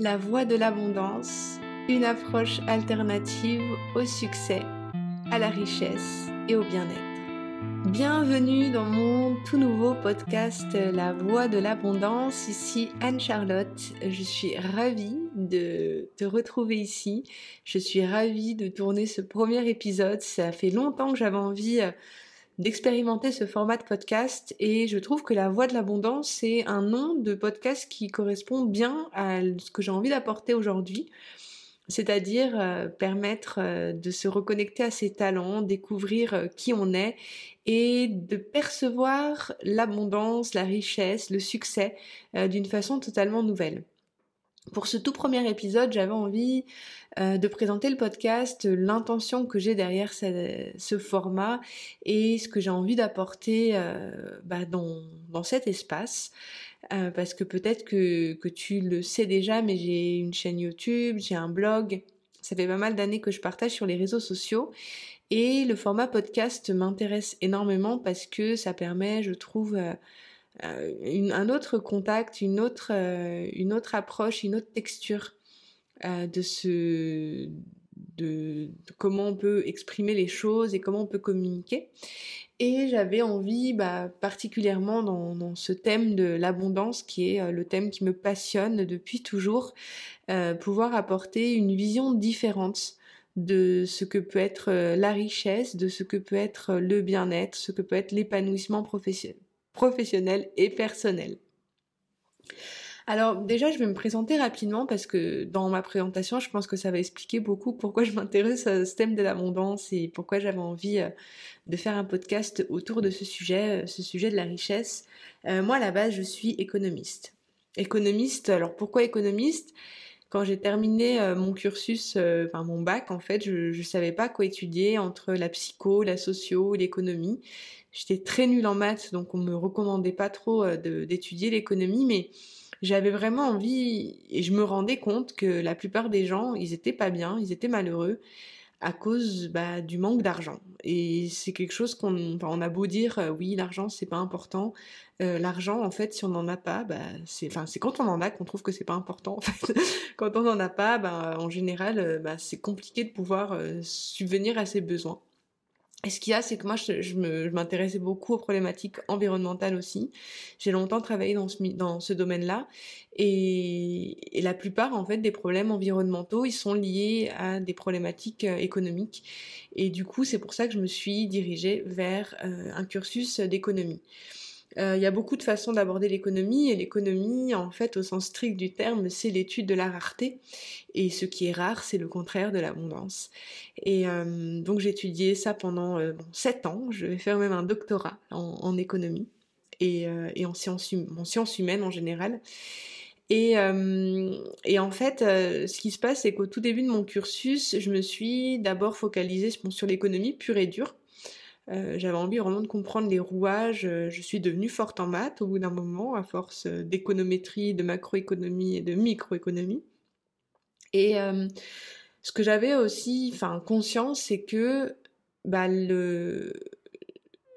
La voie de l'abondance, une approche alternative au succès, à la richesse et au bien-être. Bienvenue dans mon tout nouveau podcast La voie de l'abondance. Ici Anne-Charlotte. Je suis ravie de te retrouver ici. Je suis ravie de tourner ce premier épisode. Ça fait longtemps que j'avais envie euh, d'expérimenter ce format de podcast et je trouve que la voix de l'abondance c'est un nom de podcast qui correspond bien à ce que j'ai envie d'apporter aujourd'hui c'est-à-dire euh, permettre euh, de se reconnecter à ses talents, découvrir euh, qui on est et de percevoir l'abondance, la richesse, le succès d'une façon totalement nouvelle. Pour ce tout premier épisode, j'avais envie euh, de présenter le podcast, l'intention que j'ai derrière ce, format et ce que j'ai envie d'apporter euh, bah, dans, cet espace. Euh, parce que peut-être que, que tu le sais déjà, mais j'ai une chaîne YouTube, j'ai un blog. Ça fait pas mal d'années que je partage sur les réseaux sociaux. Et le format podcast m'intéresse énormément parce que ça permet, je trouve, euh, un autre contact, une autre, euh, une autre approche, une autre texture euh, de ce de, comment on peut exprimer les choses et comment on peut communiquer. Et j'avais envie, bah, particulièrement dans, dans, ce thème de l'abondance, qui est le thème qui me passionne depuis toujours, pouvoir apporter une vision différente de ce que peut être la richesse, de ce que peut être le bien-être, ce que peut être l'épanouissement professionnel professionnel et personnel. Alors déjà, je vais me présenter rapidement parce que dans ma présentation, je pense que ça va expliquer beaucoup pourquoi je m'intéresse à ce thème de l'abondance et pourquoi j'avais envie euh, de faire un podcast autour de ce sujet, euh, ce sujet de la richesse. Euh, moi, à la base, je suis économiste. Économiste, alors pourquoi économiste? Quand j'ai terminé mon cursus, enfin mon bac en fait, je ne savais pas quoi étudier entre la psycho, la socio, l'économie. J'étais très nulle en maths, donc on me recommandait pas trop euh, d'étudier l'économie, mais j'avais vraiment envie et je me rendais compte que la plupart des gens, ils étaient pas bien, ils étaient malheureux à cause bah, du manque d'argent. Et c'est quelque chose qu'on a beau dire, euh, oui, l'argent c'est pas important. Euh, l'argent, en fait, si on n'en a pas, bah, c'est, quand on en a qu'on trouve que c'est pas important. Quand on n'en a pas, bah, en général, c'est compliqué de pouvoir subvenir à ses besoins. Et ce qu'il y a, c'est que moi, je, m'intéressais beaucoup aux problématiques environnementales aussi. J'ai longtemps travaillé dans ce, domaine-là. Et, la plupart, en fait, des problèmes environnementaux, ils sont liés à des problématiques euh, économiques. Et du coup, c'est pour ça que je me suis dirigée vers euh, un cursus d'économie. Euh, il y a beaucoup de façons d'aborder l'économie et l'économie, en fait, au sens strict du terme, c'est l'étude de la rareté. Et ce qui est rare, c'est le contraire de l'abondance. Et euh, donc j'ai étudié ça pendant euh, sept ans. Je vais faire même un doctorat en, économie et, en, sciences, hum, en sciences humaines en général. Et, en fait, ce qui se passe, c'est qu'au tout début de mon cursus, je me suis d'abord focalisée sur l'économie pure et dure. Euh, j'avais envie vraiment de comprendre les rouages. Euh, je suis devenue forte en maths au bout d'un moment, à force euh, d'économétrie, de macroéconomie et de microéconomie. Et ce que j'avais aussi, enfin, conscience, c'est que bah, le,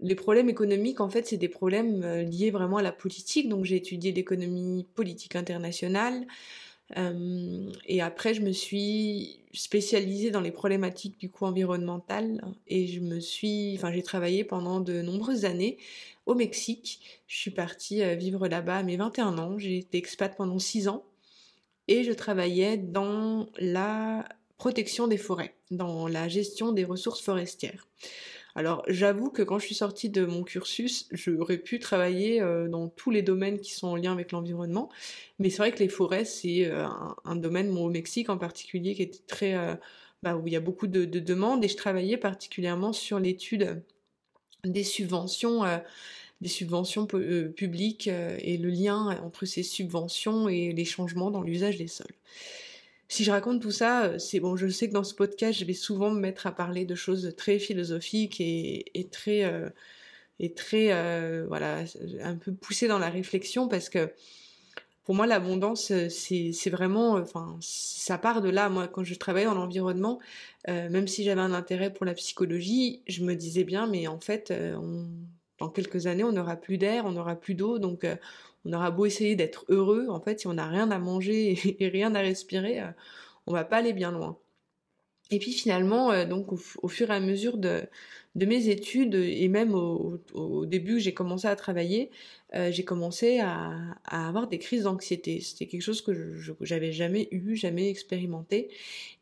les problèmes économiques, en fait, c'est des problèmes liés vraiment à la politique. Donc, j'ai étudié l'économie politique internationale. Et après, je me suis spécialisée dans les problématiques du coup environnementales et je me suis, enfin, j'ai travaillé pendant de nombreuses années au Mexique. Je suis partie euh, vivre là-bas à mes 21 ans. J'ai été expat pendant 6 ans et je travaillais dans la protection des forêts, dans la gestion des ressources forestières. Alors j'avoue que quand je suis sortie de mon cursus, j'aurais pu travailler euh, dans tous les domaines qui sont en lien avec l'environnement, mais c'est vrai que les forêts c'est euh, un, domaine, au Mexique en particulier, qui était très, euh, bah, où il y a beaucoup de, demandes. Et je travaillais particulièrement sur l'étude des subventions des subventions publiques et le lien entre ces subventions et les changements dans l'usage des sols si je raconte tout ça, euh, c'est bon, je sais que dans ce podcast, je vais souvent me mettre à parler de choses très philosophiques et, très, euh, et très, euh, voilà, un peu poussées dans la réflexion parce que pour moi, l'abondance, c'est vraiment, ça part de là. Moi, quand je travaillais dans l'environnement, même si j'avais un intérêt pour la psychologie, je me disais bien, mais en fait, dans quelques années, on n'aura plus d'air, on n'aura plus d'eau, donc on aura beau essayer d'être heureux, en fait, si on n'a rien à manger et, rien à respirer, euh, on va pas aller bien loin. Et puis finalement, euh, donc au, fur et à mesure de, mes études et même au, au début j'ai commencé à travailler, euh, j'ai commencé à, avoir des crises d'anxiété. C'était quelque chose que j'avais jamais eu, jamais expérimenté.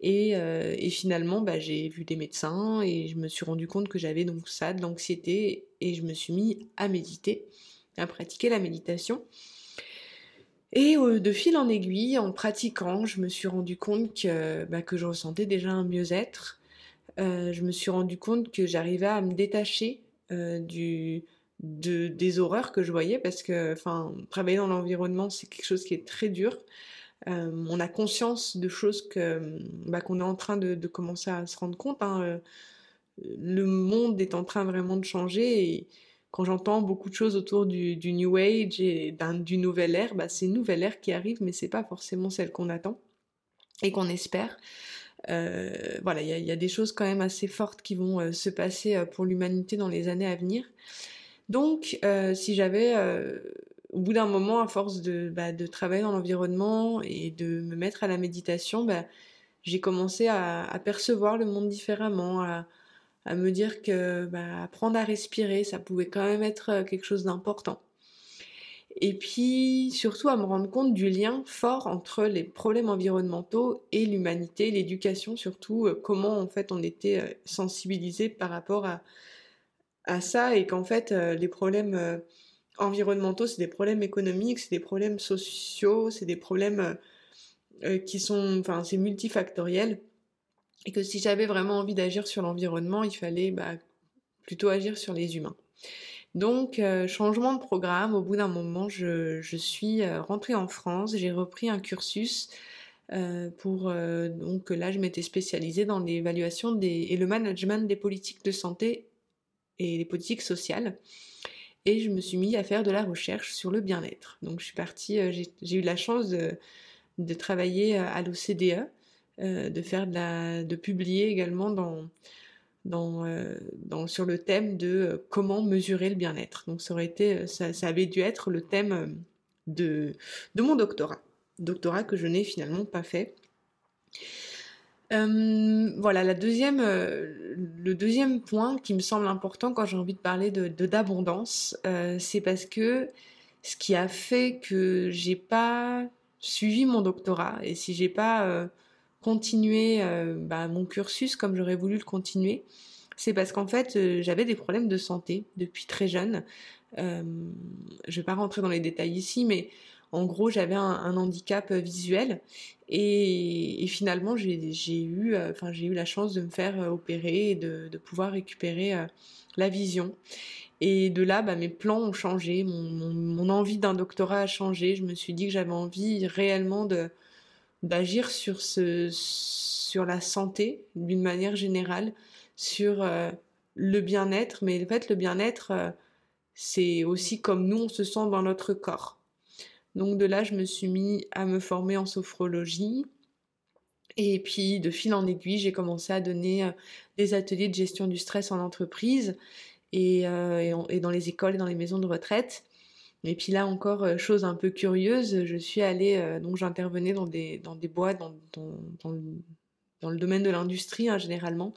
Et, et finalement, bah, j'ai vu des médecins et je me suis rendu compte que j'avais donc ça, de l'anxiété, et je me suis mis à méditer, à pratiquer la méditation. Et euh, de fil en aiguille, en pratiquant, je me suis rendu compte que, bah, que je ressentais déjà un mieux-être. Euh, je me suis rendu compte que j'arrivais à me détacher euh, du, de, des horreurs que je voyais parce que travailler dans l'environnement, c'est quelque chose qui est très dur. on a conscience de choses que bah, qu'on est en train de, commencer à se rendre compte. Hein. Le monde est en train vraiment de changer quand j'entends beaucoup de choses autour du, New Age et du nouvel ère, bah, c'est une nouvelle ère qui arrive, mais c'est pas forcément celle qu'on attend et qu'on espère. Euh, voilà, il y, a des choses quand même assez fortes qui vont euh, se passer euh, pour l'humanité dans les années à venir. Donc, si j'avais, au bout d'un moment, à force de, bah, de travailler dans l'environnement et de me mettre à la méditation, bah, j'ai commencé à, à, percevoir le monde différemment, à, à me dire que bah, apprendre à respirer, ça pouvait quand même être euh, quelque chose d'important. Et puis surtout à me rendre compte du lien fort entre les problèmes environnementaux et l'humanité, l'éducation surtout, euh, comment en fait on était euh, sensibilisé par rapport à, à ça et qu'en fait les problèmes environnementaux c'est des problèmes économiques, c'est des problèmes sociaux, c'est des problèmes qui sont, enfin c'est multifactoriel et que si j'avais vraiment envie d'agir sur l'environnement, il fallait bah, plutôt agir sur les humains. Donc, euh, changement de programme, au bout d'un moment, je, suis euh, rentrée en France, j'ai repris un cursus euh, pour... Donc là, je m'étais spécialisée dans l'évaluation et le management des politiques de santé et les politiques sociales. Et je me suis mis à faire de la recherche sur le bien-être. Donc, je suis partie, j'ai eu la chance de, de travailler à l'OCDE, euh, de faire de, publier également dans, dans, euh, sur le thème de euh, comment mesurer le bien-être. Donc ça aurait été, ça, avait dû être le thème de, de mon doctorat, doctorat que je n'ai finalement pas fait. Voilà, la deuxième, le deuxième point qui me semble important quand j'ai envie de parler de d'abondance, c'est parce que ce qui a fait que j'ai pas suivi mon doctorat et si j'ai pas continuer euh, bah, mon cursus comme j'aurais voulu le continuer, c'est parce qu'en fait euh, j'avais des problèmes de santé depuis très jeune. Euh, je vais pas rentrer dans les détails ici, mais en gros j'avais un, handicap visuel et, finalement j'ai eu, eu la chance de me faire opérer et de, pouvoir récupérer la vision. Et de là, bah, mes plans ont changé, mon envie d'un doctorat a changé. Je me suis dit que j'avais envie réellement de, d'agir sur la santé d'une manière générale, sur euh, le bien-être, mais en fait le bien-être euh, c'est aussi comme nous on se sent dans notre corps. Donc de là je me suis mis à me former en sophrologie. Et puis de fil en aiguille, j'ai commencé à donner euh, des ateliers de gestion du stress en entreprise et, et dans les écoles et dans les maisons de retraite. Et puis là encore, euh, chose un peu curieuse, je suis allée, euh, donc j'intervenais dans des, dans des boîtes, dans, dans, dans le domaine de l'industrie hein, généralement.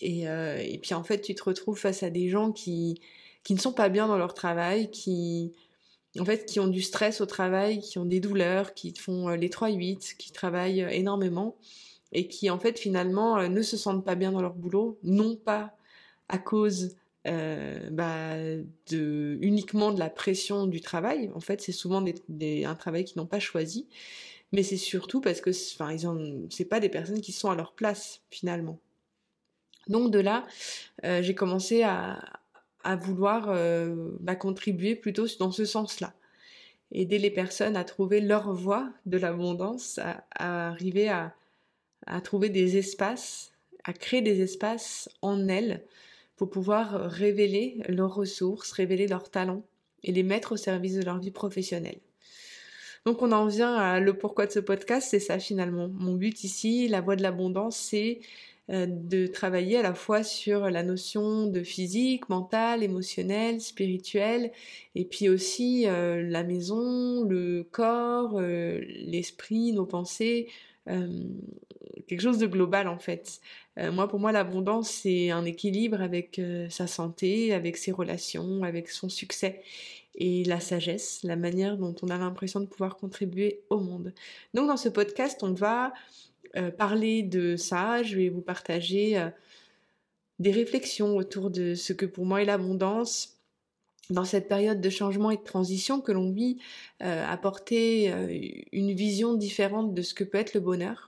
Et, euh, et, puis en fait, tu te retrouves face à des gens qui, qui ne sont pas bien dans leur travail, qui, en fait, qui ont du stress au travail, qui ont des douleurs, qui font les 3-8, qui travaillent énormément et qui en fait finalement ne se sentent pas bien dans leur boulot, non pas à cause euh, bah, de, uniquement de la pression du travail. En fait, c'est souvent des, un travail qu'ils n'ont pas choisi, mais c'est surtout parce que, enfin, ils ont, pas des personnes qui sont à leur place finalement. Donc de là, euh, j'ai commencé à, à vouloir euh, bah, contribuer plutôt dans ce sens-là, aider les personnes à trouver leur voie de l'abondance, à, à, arriver à, à trouver des espaces, à créer des espaces en elles pour pouvoir révéler leurs ressources, révéler leurs talents et les mettre au service de leur vie professionnelle. Donc on en vient à le pourquoi de ce podcast, c'est ça finalement. Mon but ici, la voie de l'abondance, c'est de travailler à la fois sur la notion de physique, mental, émotionnel, spirituel, et puis aussi la maison, le corps, l'esprit, nos pensées, quelque chose de global en fait. moi, pour moi, l'abondance, c'est un équilibre avec sa santé, avec ses relations, avec son succès et la sagesse, la manière dont on a l'impression de pouvoir contribuer au monde. Donc dans ce podcast, on va parler de ça, je vais vous partager des réflexions autour de ce que pour moi est l'abondance, dans cette période de changement et de transition que l'on vit, apporter une vision différente de ce que peut être le bonheur.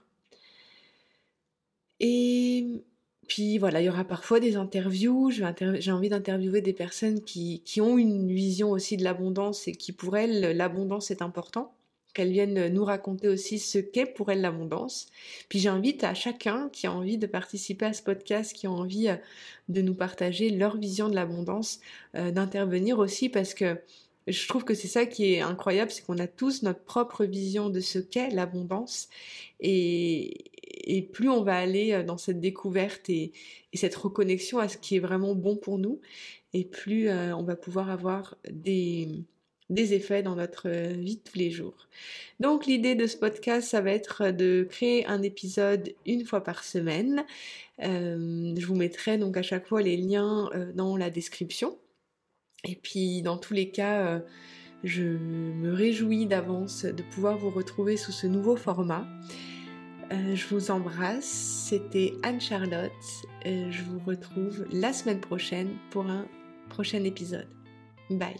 Et puis voilà, il y aura parfois des interviews, j'ai envie d'interviewer des personnes qui, qui, ont une vision aussi de l'abondance et qui pour elles, l'abondance est important, qu'elles viennent nous raconter aussi ce qu'est pour elles l'abondance. Puis j'invite à chacun qui a envie de participer à ce podcast, qui a envie euh, de nous partager leur vision de l'abondance, euh, d'intervenir aussi parce que je trouve que c'est ça qui est incroyable, c'est qu'on a tous notre propre vision de ce qu'est l'abondance. Et, et, plus on va aller euh, dans cette découverte et, cette reconnexion à ce qui est vraiment bon pour nous, et plus euh, on va pouvoir avoir des, effets dans notre vie de tous les jours. Donc l'idée de ce podcast, ça va être de créer un épisode une fois par semaine. Euh, je vous mettrai donc à chaque fois les liens dans la description. Et puis dans tous les cas, euh, je me réjouis d'avance de pouvoir vous retrouver sous ce nouveau format. Euh, je vous embrasse, c'était Anne-Charlotte. je vous retrouve la semaine prochaine pour un prochain épisode. Bye